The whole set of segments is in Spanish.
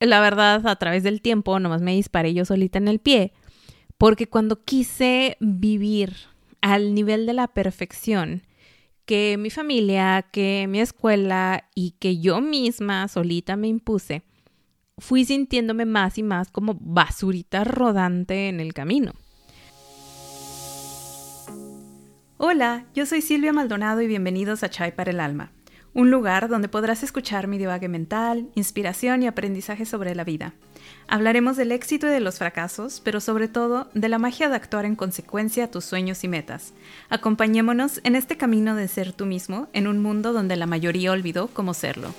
la verdad, a través del tiempo, nomás me disparé yo solita en el pie, porque cuando quise vivir al nivel de la perfección, que mi familia, que mi escuela y que yo misma solita me impuse, fui sintiéndome más y más como basurita rodante en el camino. Hola, yo soy Silvia Maldonado y bienvenidos a Chai para el Alma, un lugar donde podrás escuchar mi divague mental, inspiración y aprendizaje sobre la vida. Hablaremos del éxito y de los fracasos, pero sobre todo de la magia de actuar en consecuencia a tus sueños y metas. Acompañémonos en este camino de ser tú mismo en un mundo donde la mayoría olvidó cómo serlo.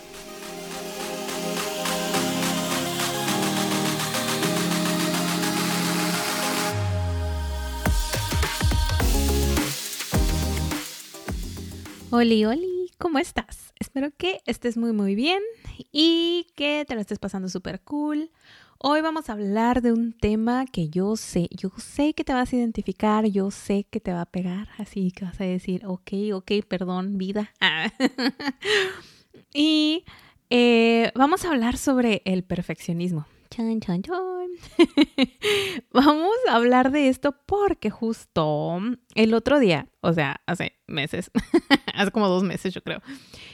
Oli, Oli, ¿cómo estás? Espero que estés muy, muy bien y que te lo estés pasando súper cool. Hoy vamos a hablar de un tema que yo sé, yo sé que te vas a identificar, yo sé que te va a pegar, así que vas a decir, ok, ok, perdón, vida. y eh, vamos a hablar sobre el perfeccionismo. Vamos a hablar de esto porque justo el otro día, o sea, hace meses, hace como dos meses yo creo,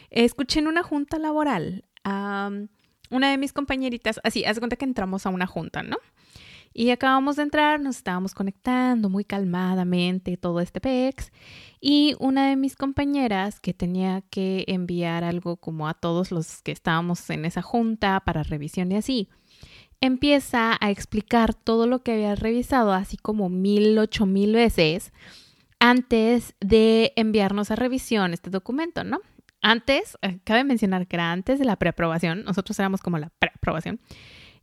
escuché en una junta laboral a una de mis compañeritas, así, hace cuenta que entramos a una junta, ¿no? Y acabamos de entrar, nos estábamos conectando muy calmadamente, todo este PEX. Y una de mis compañeras que tenía que enviar algo como a todos los que estábamos en esa junta para revisión y así, empieza a explicar todo lo que había revisado, así como mil, ocho mil veces, antes de enviarnos a revisión este documento, ¿no? Antes, eh, cabe mencionar que era antes de la preaprobación, nosotros éramos como la preaprobación,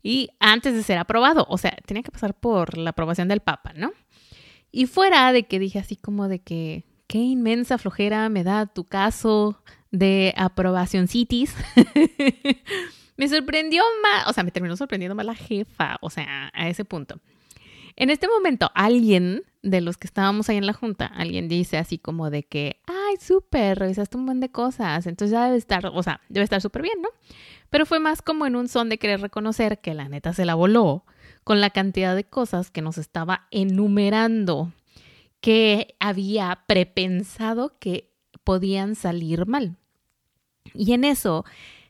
y antes de ser aprobado, o sea, tenía que pasar por la aprobación del Papa, ¿no? Y fuera de que dije así como de que, qué inmensa flojera me da tu caso de aprobación cities. Me sorprendió más, o sea, me terminó sorprendiendo más la jefa, o sea, a ese punto. En este momento, alguien de los que estábamos ahí en la junta, alguien dice así como de que, ay, súper, revisaste un buen de cosas, entonces ya debe estar, o sea, debe estar súper bien, ¿no? Pero fue más como en un son de querer reconocer que la neta se la voló con la cantidad de cosas que nos estaba enumerando, que había prepensado que podían salir mal. Y en eso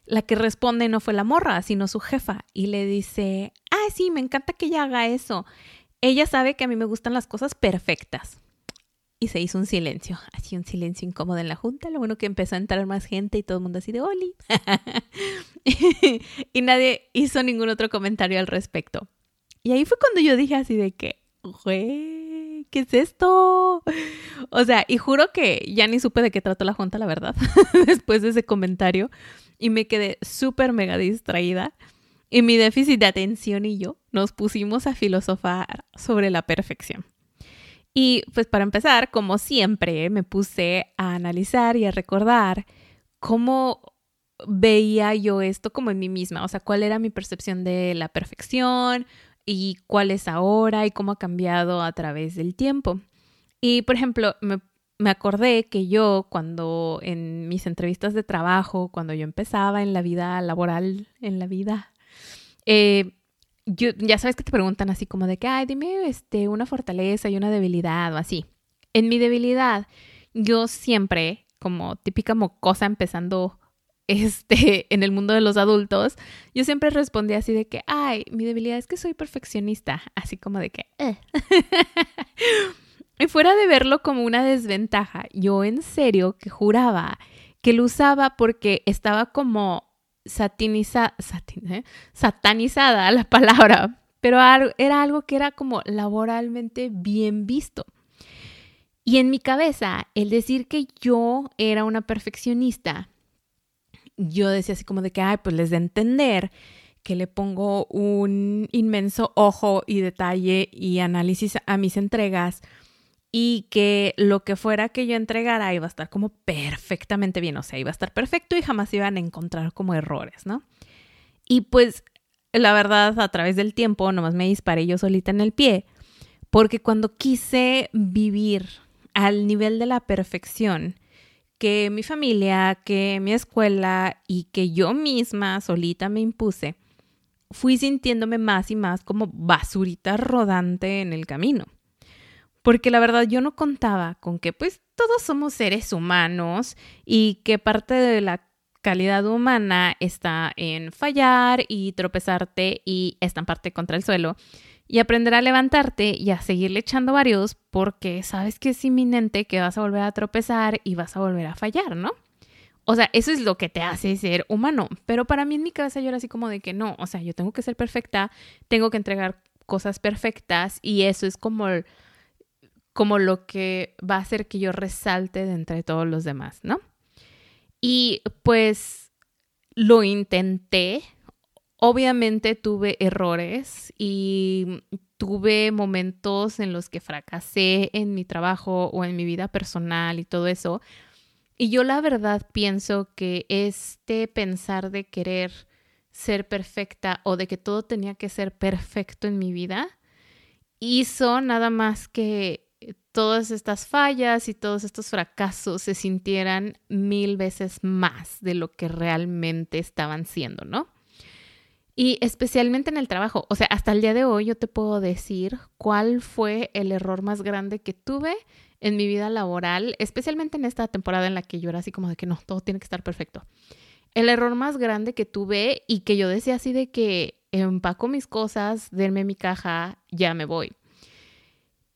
la que responde no fue la morra, sino su jefa, y le dice, ah, sí, me encanta que ella haga eso. Ella sabe que a mí me gustan las cosas perfectas. Y se hizo un silencio, así un silencio incómodo en la junta. Lo bueno que empezó a entrar más gente y todo el mundo así de Oli. y nadie hizo ningún otro comentario al respecto. Y ahí fue cuando yo dije así de que, güey, ¿qué es esto? O sea, y juro que ya ni supe de qué trató la junta, la verdad, después de ese comentario y me quedé súper mega distraída. Y mi déficit de atención y yo nos pusimos a filosofar sobre la perfección. Y pues para empezar, como siempre, me puse a analizar y a recordar cómo veía yo esto como en mí misma, o sea, cuál era mi percepción de la perfección y cuál es ahora y cómo ha cambiado a través del tiempo. Y por ejemplo, me me acordé que yo cuando en mis entrevistas de trabajo, cuando yo empezaba en la vida laboral, en la vida, eh, yo, ya sabes que te preguntan así como de que, ay, dime este, una fortaleza y una debilidad o así. En mi debilidad, yo siempre, como típica cosa empezando este, en el mundo de los adultos, yo siempre respondía así de que, ay, mi debilidad es que soy perfeccionista, así como de que, eh. Y fuera de verlo como una desventaja, yo en serio que juraba que lo usaba porque estaba como ¿eh? satanizada la palabra, pero era algo que era como laboralmente bien visto. Y en mi cabeza, el decir que yo era una perfeccionista, yo decía así como de que, ay, pues les de entender que le pongo un inmenso ojo y detalle y análisis a mis entregas y que lo que fuera que yo entregara iba a estar como perfectamente bien, o sea, iba a estar perfecto y jamás iban a encontrar como errores, ¿no? Y pues la verdad, a través del tiempo, nomás me disparé yo solita en el pie, porque cuando quise vivir al nivel de la perfección, que mi familia, que mi escuela y que yo misma solita me impuse, fui sintiéndome más y más como basurita rodante en el camino. Porque la verdad yo no contaba con que pues todos somos seres humanos y que parte de la calidad humana está en fallar y tropezarte y estamparte contra el suelo y aprender a levantarte y a seguirle echando varios porque sabes que es inminente que vas a volver a tropezar y vas a volver a fallar, ¿no? O sea, eso es lo que te hace ser humano. Pero para mí en mi cabeza yo era así como de que no, o sea, yo tengo que ser perfecta, tengo que entregar cosas perfectas y eso es como, como lo que va a hacer que yo resalte de entre todos los demás, ¿no? Y pues lo intenté, Obviamente tuve errores y tuve momentos en los que fracasé en mi trabajo o en mi vida personal y todo eso. Y yo la verdad pienso que este pensar de querer ser perfecta o de que todo tenía que ser perfecto en mi vida hizo nada más que todas estas fallas y todos estos fracasos se sintieran mil veces más de lo que realmente estaban siendo, ¿no? Y especialmente en el trabajo, o sea, hasta el día de hoy yo te puedo decir cuál fue el error más grande que tuve en mi vida laboral, especialmente en esta temporada en la que yo era así como de que no, todo tiene que estar perfecto. El error más grande que tuve y que yo decía así de que empaco mis cosas, denme mi caja, ya me voy.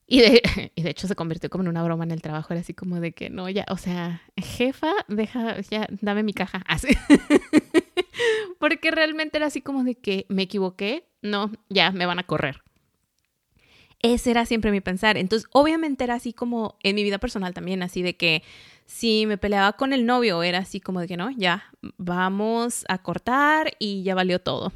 Y de, y de hecho se convirtió como en una broma en el trabajo, era así como de que no, ya, o sea, jefa, deja, ya, dame mi caja, así. Porque realmente era así como de que me equivoqué, no, ya me van a correr. Ese era siempre mi pensar. Entonces, obviamente era así como en mi vida personal también, así de que si me peleaba con el novio, era así como de que no, ya, vamos a cortar y ya valió todo.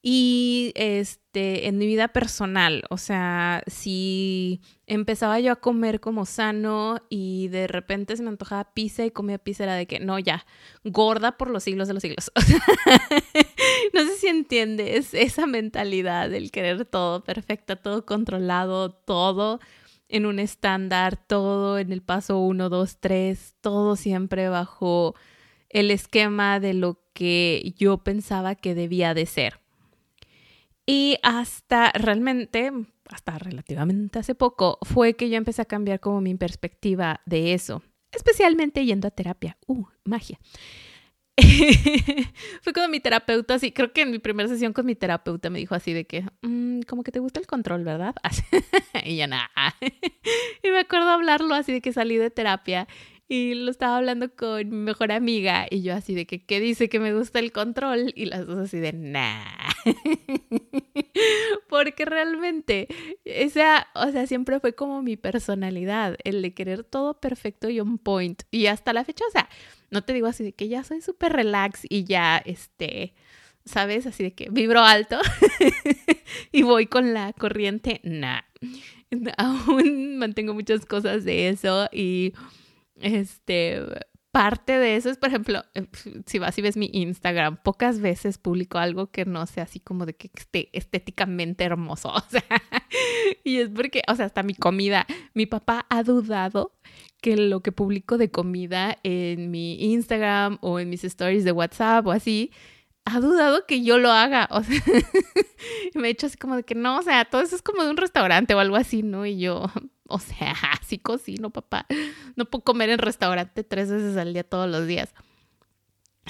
Y este, en mi vida personal, o sea, si empezaba yo a comer como sano y de repente se me antojaba pizza y comía pizza, era de que no, ya, gorda por los siglos de los siglos. no sé si entiendes esa mentalidad del querer todo perfecto, todo controlado, todo en un estándar, todo en el paso 1, 2, 3, todo siempre bajo el esquema de lo que yo pensaba que debía de ser. Y hasta realmente, hasta relativamente hace poco, fue que yo empecé a cambiar como mi perspectiva de eso, especialmente yendo a terapia. Uh, magia. fue cuando mi terapeuta, así, creo que en mi primera sesión con mi terapeuta me dijo así de que, mm, como que te gusta el control, ¿verdad? y ya nada. y me acuerdo hablarlo así de que salí de terapia y lo estaba hablando con mi mejor amiga y yo así de que, ¿qué dice que me gusta el control? Y las dos así de, nah. Porque realmente, esa, o sea, siempre fue como mi personalidad, el de querer todo perfecto y on point. Y hasta la fecha, o sea, no te digo así de que ya soy súper relax y ya, este, ¿sabes? Así de que vibro alto y voy con la corriente, nah. Aún mantengo muchas cosas de eso y este, parte de eso es, por ejemplo, eh, si vas y ves mi Instagram, pocas veces publico algo que no sea así como de que esté estéticamente hermoso. O sea, y es porque, o sea, hasta mi comida, mi papá ha dudado que lo que publico de comida en mi Instagram o en mis stories de WhatsApp o así, ha dudado que yo lo haga. O sea, me he hecho así como de que no, o sea, todo eso es como de un restaurante o algo así, ¿no? Y yo, o sea, así cocino, papá. No puedo comer en restaurante tres veces al día todos los días.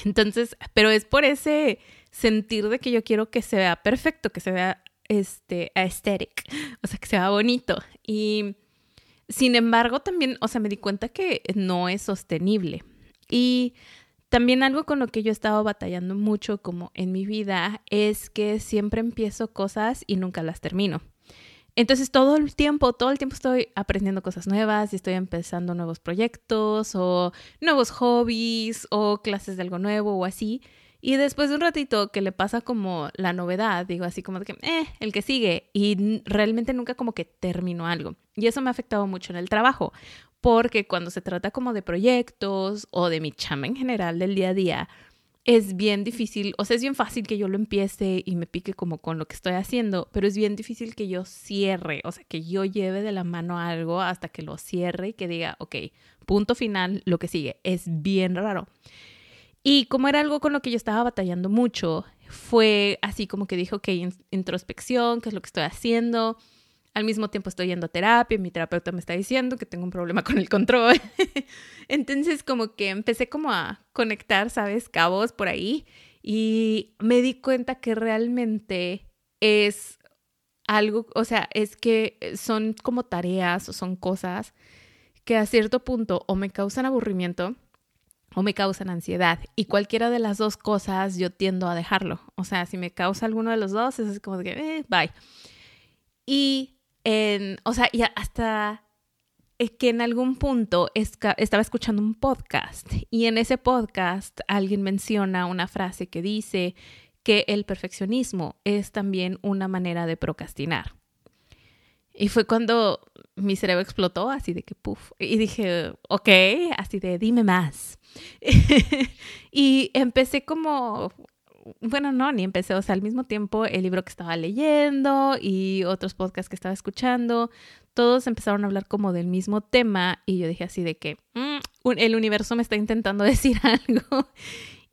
Entonces, pero es por ese sentir de que yo quiero que se vea perfecto, que se vea este aesthetic, o sea, que se vea bonito. Y sin embargo, también, o sea, me di cuenta que no es sostenible. Y también algo con lo que yo he estado batallando mucho como en mi vida es que siempre empiezo cosas y nunca las termino. Entonces todo el tiempo, todo el tiempo estoy aprendiendo cosas nuevas y estoy empezando nuevos proyectos o nuevos hobbies o clases de algo nuevo o así. Y después de un ratito que le pasa como la novedad, digo así como de que, eh, el que sigue. Y realmente nunca como que termino algo. Y eso me ha afectado mucho en el trabajo. Porque cuando se trata como de proyectos o de mi chamba en general del día a día, es bien difícil, o sea, es bien fácil que yo lo empiece y me pique como con lo que estoy haciendo, pero es bien difícil que yo cierre, o sea, que yo lleve de la mano algo hasta que lo cierre y que diga, ok, punto final, lo que sigue. Es bien raro. Y como era algo con lo que yo estaba batallando mucho, fue así como que dijo que introspección, qué es lo que estoy haciendo. Al mismo tiempo estoy yendo a terapia, mi terapeuta me está diciendo que tengo un problema con el control. Entonces como que empecé como a conectar, ¿sabes? Cabos por ahí y me di cuenta que realmente es algo, o sea, es que son como tareas o son cosas que a cierto punto o me causan aburrimiento o me causan ansiedad. Y cualquiera de las dos cosas yo tiendo a dejarlo. O sea, si me causa alguno de los dos, es como que, eh, bye. Y, en, o sea, hasta que en algún punto estaba escuchando un podcast y en ese podcast alguien menciona una frase que dice que el perfeccionismo es también una manera de procrastinar. Y fue cuando mi cerebro explotó, así de que puff. Y dije, ok, así de dime más. y empecé como, bueno, no, ni empecé, o sea, al mismo tiempo el libro que estaba leyendo y otros podcasts que estaba escuchando, todos empezaron a hablar como del mismo tema y yo dije así de que mm, el universo me está intentando decir algo.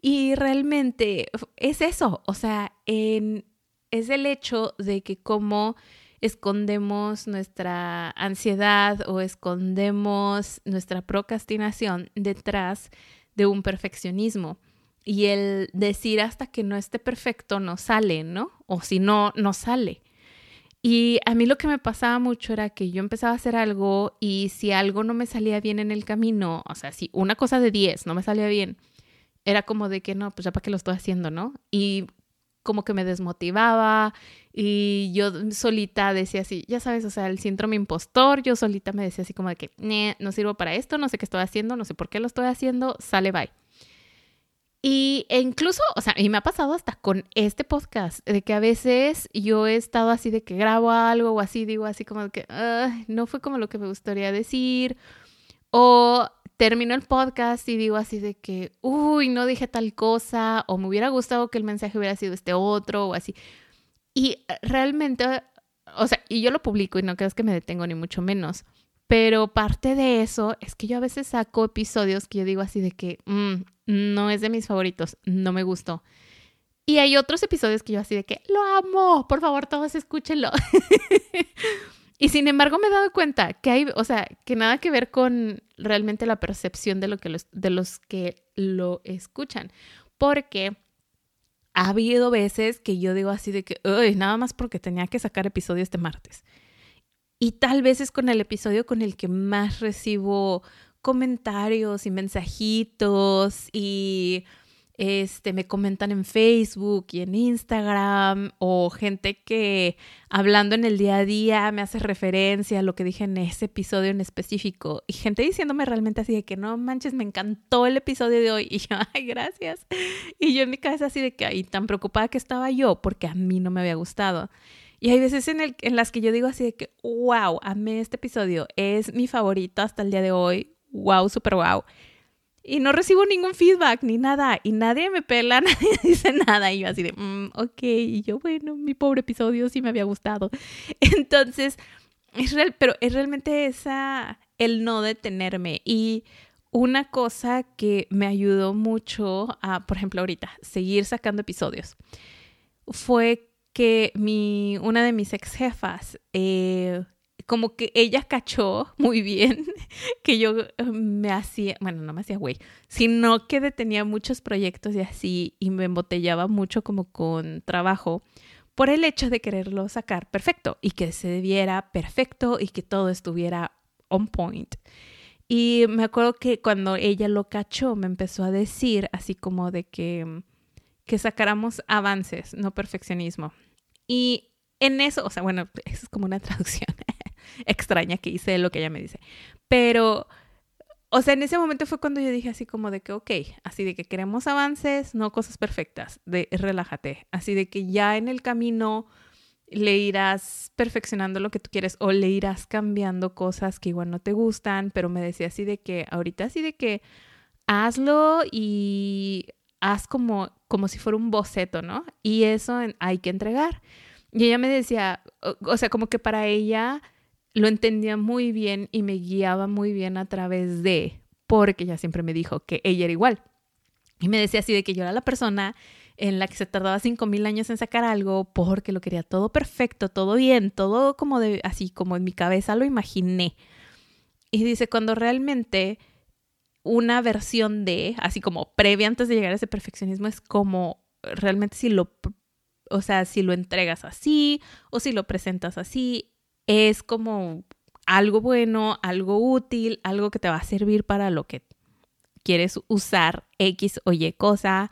Y realmente es eso, o sea, en, es el hecho de que como escondemos nuestra ansiedad o escondemos nuestra procrastinación detrás de un perfeccionismo. Y el decir hasta que no esté perfecto no sale, ¿no? O si no, no sale. Y a mí lo que me pasaba mucho era que yo empezaba a hacer algo y si algo no me salía bien en el camino, o sea, si una cosa de 10 no me salía bien, era como de que no, pues ya para qué lo estoy haciendo, ¿no? Y como que me desmotivaba y yo solita decía así, ya sabes, o sea, el síndrome impostor, yo solita me decía así como de que, no sirvo para esto, no sé qué estoy haciendo, no sé por qué lo estoy haciendo, sale, bye. Y e incluso, o sea, y me ha pasado hasta con este podcast, de que a veces yo he estado así de que grabo algo o así, digo así como que no fue como lo que me gustaría decir, o termino el podcast y digo así de que, uy, no dije tal cosa, o me hubiera gustado que el mensaje hubiera sido este otro, o así. Y eh, realmente, o sea, y yo lo publico y no creas que me detengo ni mucho menos, pero parte de eso es que yo a veces saco episodios que yo digo así de que, mm, no es de mis favoritos, no me gustó. Y hay otros episodios que yo así de que, lo amo, por favor, todos escúchenlo. Y sin embargo me he dado cuenta que hay, o sea, que nada que ver con realmente la percepción de, lo que los, de los que lo escuchan. Porque ha habido veces que yo digo así de que, nada más porque tenía que sacar episodio este martes. Y tal vez es con el episodio con el que más recibo comentarios y mensajitos y este, me comentan en Facebook y en Instagram o gente que hablando en el día a día me hace referencia a lo que dije en ese episodio en específico y gente diciéndome realmente así de que no manches, me encantó el episodio de hoy y yo, ay, gracias. Y yo en mi cabeza así de que, ay, tan preocupada que estaba yo porque a mí no me había gustado. Y hay veces en, el, en las que yo digo así de que, wow, amé este episodio, es mi favorito hasta el día de hoy, wow, super wow y no recibo ningún feedback ni nada y nadie me pela, nadie dice nada y yo así de, mm, ok, y yo bueno, mi pobre episodio sí me había gustado. Entonces, es real, pero es realmente esa, el no detenerme y una cosa que me ayudó mucho a, por ejemplo, ahorita, seguir sacando episodios, fue que mi, una de mis ex jefas, eh, como que ella cachó muy bien que yo eh, me hacía, bueno, no me hacía güey, sino que detenía muchos proyectos y así y me embotellaba mucho como con trabajo por el hecho de quererlo sacar perfecto y que se viera perfecto y que todo estuviera on point. Y me acuerdo que cuando ella lo cachó me empezó a decir así como de que que sacáramos avances, no perfeccionismo. Y en eso, o sea, bueno, eso es como una traducción extraña que hice lo que ella me dice. Pero, o sea, en ese momento fue cuando yo dije así como de que, ok, así de que queremos avances, no cosas perfectas, de relájate, así de que ya en el camino le irás perfeccionando lo que tú quieres o le irás cambiando cosas que igual no te gustan, pero me decía así de que ahorita así de que hazlo y haz como, como si fuera un boceto, ¿no? Y eso hay que entregar. Y ella me decía, o sea, como que para ella lo entendía muy bien y me guiaba muy bien a través de, porque ella siempre me dijo que ella era igual. Y me decía así de que yo era la persona en la que se tardaba cinco mil años en sacar algo porque lo quería todo perfecto, todo bien, todo como de, así como en mi cabeza lo imaginé. Y dice, cuando realmente una versión de, así como previa antes de llegar a ese perfeccionismo, es como realmente si lo, o sea, si lo entregas así o si lo presentas así, es como algo bueno, algo útil, algo que te va a servir para lo que quieres usar X o Y cosa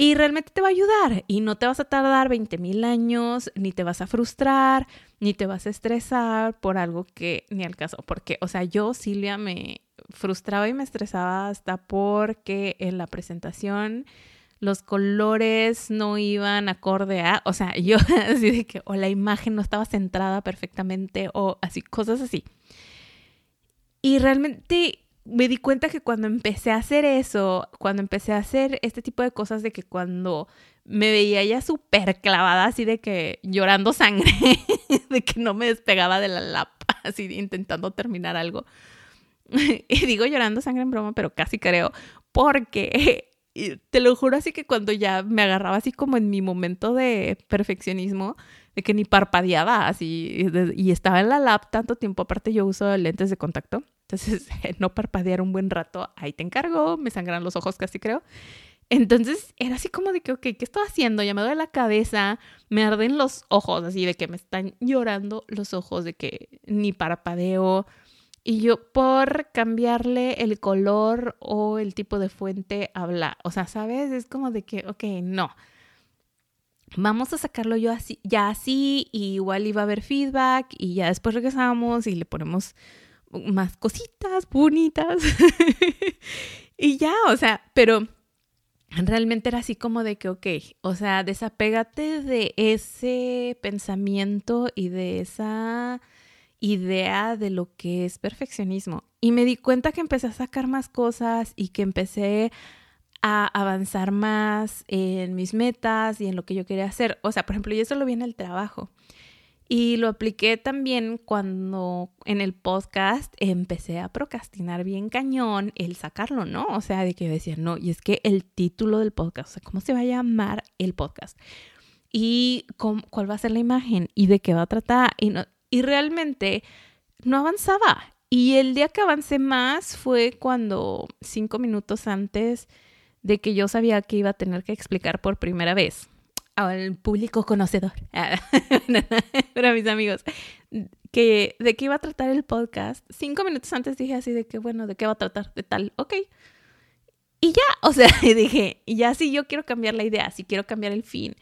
y realmente te va a ayudar y no te vas a tardar 20 mil años, ni te vas a frustrar, ni te vas a estresar por algo que ni al caso. Porque, o sea, yo, Silvia, me frustraba y me estresaba hasta porque en la presentación los colores no iban acorde a, o sea, yo así de que, o la imagen no estaba centrada perfectamente, o así, cosas así. Y realmente me di cuenta que cuando empecé a hacer eso, cuando empecé a hacer este tipo de cosas, de que cuando me veía ya súper clavada, así de que llorando sangre, de que no me despegaba de la lapa, así intentando terminar algo. y digo llorando sangre en broma, pero casi creo, porque te lo juro así que cuando ya me agarraba así como en mi momento de perfeccionismo, de que ni parpadeaba así y estaba en la lap tanto tiempo, aparte yo uso lentes de contacto entonces, no parpadear un buen rato, ahí te encargo, me sangran los ojos casi creo. Entonces era así como de que, ok, ¿qué estoy haciendo? Ya me duele la cabeza, me arden los ojos, así de que me están llorando los ojos, de que ni parpadeo. Y yo por cambiarle el color o el tipo de fuente habla, o sea, ¿sabes? Es como de que, ok, no. Vamos a sacarlo yo así, ya así, y igual iba a haber feedback, y ya después regresamos y le ponemos más cositas bonitas. y ya, o sea, pero realmente era así como de que, ok, o sea, desapégate de ese pensamiento y de esa idea de lo que es perfeccionismo. Y me di cuenta que empecé a sacar más cosas y que empecé a avanzar más en mis metas y en lo que yo quería hacer. O sea, por ejemplo, yo eso lo vi en el trabajo. Y lo apliqué también cuando en el podcast empecé a procrastinar bien cañón el sacarlo, ¿no? O sea, de que decía, no, y es que el título del podcast, o sea, ¿cómo se va a llamar el podcast? Y cuál va a ser la imagen y de qué va a tratar. Y, no, y realmente no avanzaba. Y el día que avancé más fue cuando cinco minutos antes de que yo sabía que iba a tener que explicar por primera vez al público conocedor, para mis amigos, que de qué iba a tratar el podcast. Cinco minutos antes dije así de que, bueno, ¿de qué va a tratar? De tal, ok. Y ya, o sea, dije, ya si yo quiero cambiar la idea, si quiero cambiar el fin,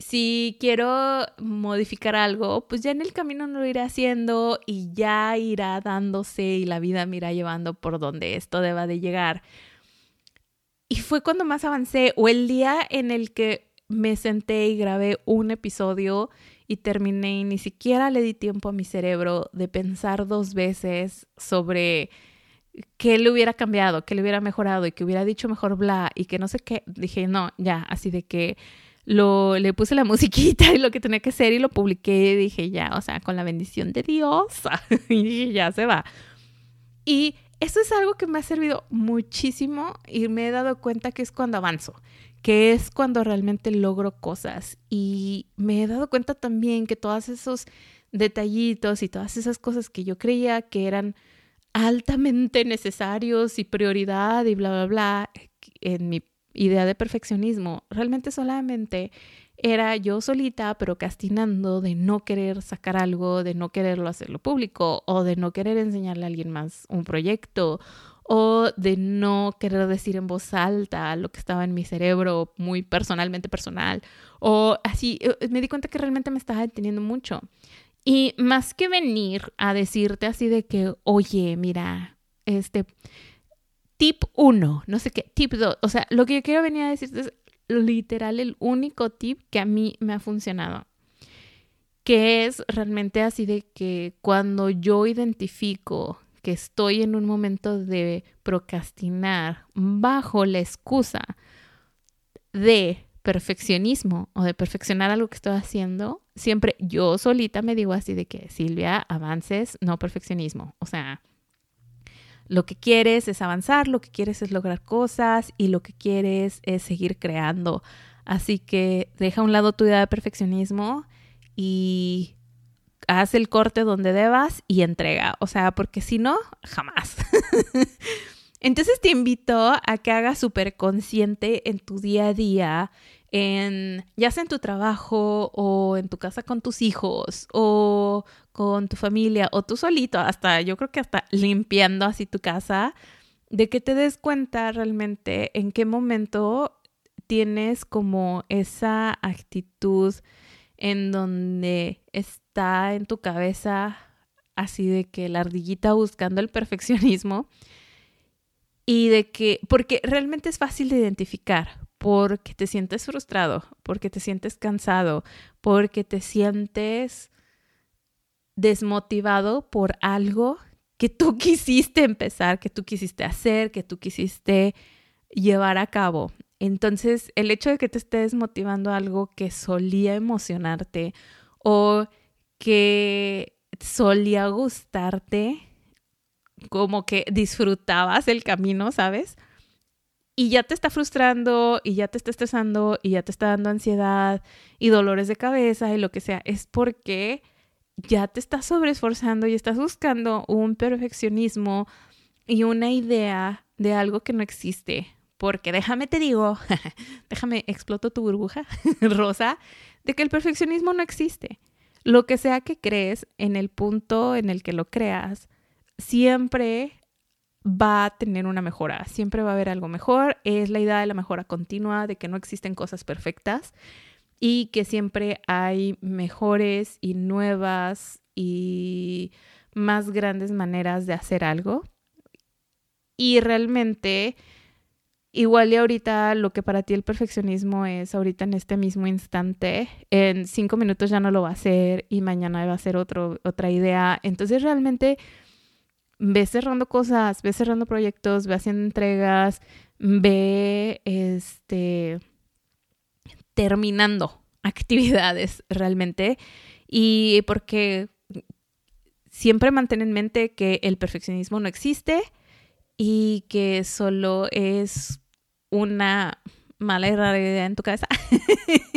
si quiero modificar algo, pues ya en el camino lo iré haciendo y ya irá dándose y la vida me irá llevando por donde esto deba de llegar. Y fue cuando más avancé, o el día en el que me senté y grabé un episodio y terminé y ni siquiera le di tiempo a mi cerebro de pensar dos veces sobre qué le hubiera cambiado, qué le hubiera mejorado y que hubiera dicho mejor bla y que no sé qué. Dije, no, ya, así de que lo, le puse la musiquita y lo que tenía que hacer y lo publiqué dije, ya, o sea, con la bendición de Dios. y ya se va. Y eso es algo que me ha servido muchísimo y me he dado cuenta que es cuando avanzo que es cuando realmente logro cosas. Y me he dado cuenta también que todos esos detallitos y todas esas cosas que yo creía que eran altamente necesarios y prioridad y bla, bla, bla, en mi idea de perfeccionismo, realmente solamente era yo solita procrastinando de no querer sacar algo, de no quererlo hacerlo público o de no querer enseñarle a alguien más un proyecto o de no querer decir en voz alta lo que estaba en mi cerebro muy personalmente personal o así, eh, me di cuenta que realmente me estaba deteniendo mucho. Y más que venir a decirte así de que, oye, mira, este tip 1, no sé qué, tip 2, o sea, lo que yo quiero venir a decirte es literal el único tip que a mí me ha funcionado que es realmente así de que cuando yo identifico que estoy en un momento de procrastinar bajo la excusa de perfeccionismo o de perfeccionar algo que estoy haciendo, siempre yo solita me digo así de que Silvia, avances, no perfeccionismo. O sea, lo que quieres es avanzar, lo que quieres es lograr cosas y lo que quieres es seguir creando Así que deja a un lado tu idea de perfeccionismo y haz el corte donde debas y entrega. O sea, porque si no, jamás. Entonces te invito a que hagas súper consciente en tu día a día, en, ya sea en tu trabajo o en tu casa con tus hijos o con tu familia o tú solito, hasta yo creo que hasta limpiando así tu casa, de que te des cuenta realmente en qué momento tienes como esa actitud en donde está en tu cabeza así de que la ardillita buscando el perfeccionismo y de que, porque realmente es fácil de identificar, porque te sientes frustrado, porque te sientes cansado, porque te sientes desmotivado por algo que tú quisiste empezar, que tú quisiste hacer, que tú quisiste llevar a cabo. Entonces, el hecho de que te estés motivando algo que solía emocionarte o que solía gustarte, como que disfrutabas el camino, ¿sabes? Y ya te está frustrando y ya te está estresando y ya te está dando ansiedad y dolores de cabeza y lo que sea, es porque ya te estás sobreesforzando y estás buscando un perfeccionismo y una idea de algo que no existe. Porque déjame te digo, déjame exploto tu burbuja rosa, de que el perfeccionismo no existe. Lo que sea que crees, en el punto en el que lo creas, siempre va a tener una mejora, siempre va a haber algo mejor. Es la idea de la mejora continua, de que no existen cosas perfectas y que siempre hay mejores y nuevas y más grandes maneras de hacer algo. Y realmente, igual y ahorita lo que para ti el perfeccionismo es ahorita en este mismo instante, en cinco minutos ya no lo va a hacer y mañana va a ser otra idea. Entonces realmente ve cerrando cosas, ve cerrando proyectos, ve haciendo entregas, ve este terminando actividades realmente y porque siempre mantén en mente que el perfeccionismo no existe y que solo es una mala idea en tu cabeza.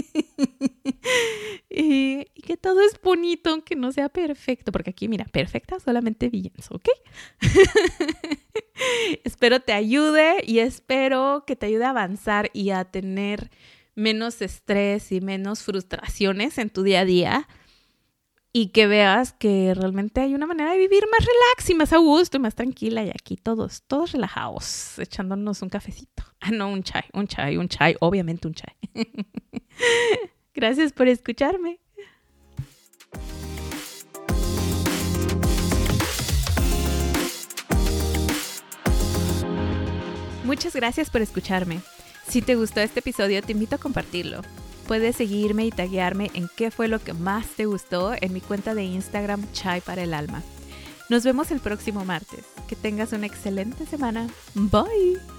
y, que todo es bonito, aunque no sea perfecto. Porque aquí, mira, perfecta solamente Villas, ¿ok? espero te ayude y espero que te ayude a avanzar y a tener menos estrés y menos frustraciones en tu día a día y que veas que realmente hay una manera de vivir más relax y más a gusto y más tranquila y aquí todos, todos relajados, echándonos un cafecito. Ah, no, un chai, un chai, un chai, obviamente un chai. Gracias por escucharme. Muchas gracias por escucharme. Si te gustó este episodio, te invito a compartirlo. Puedes seguirme y taguearme en qué fue lo que más te gustó en mi cuenta de Instagram Chai para el Alma. Nos vemos el próximo martes. Que tengas una excelente semana. Bye.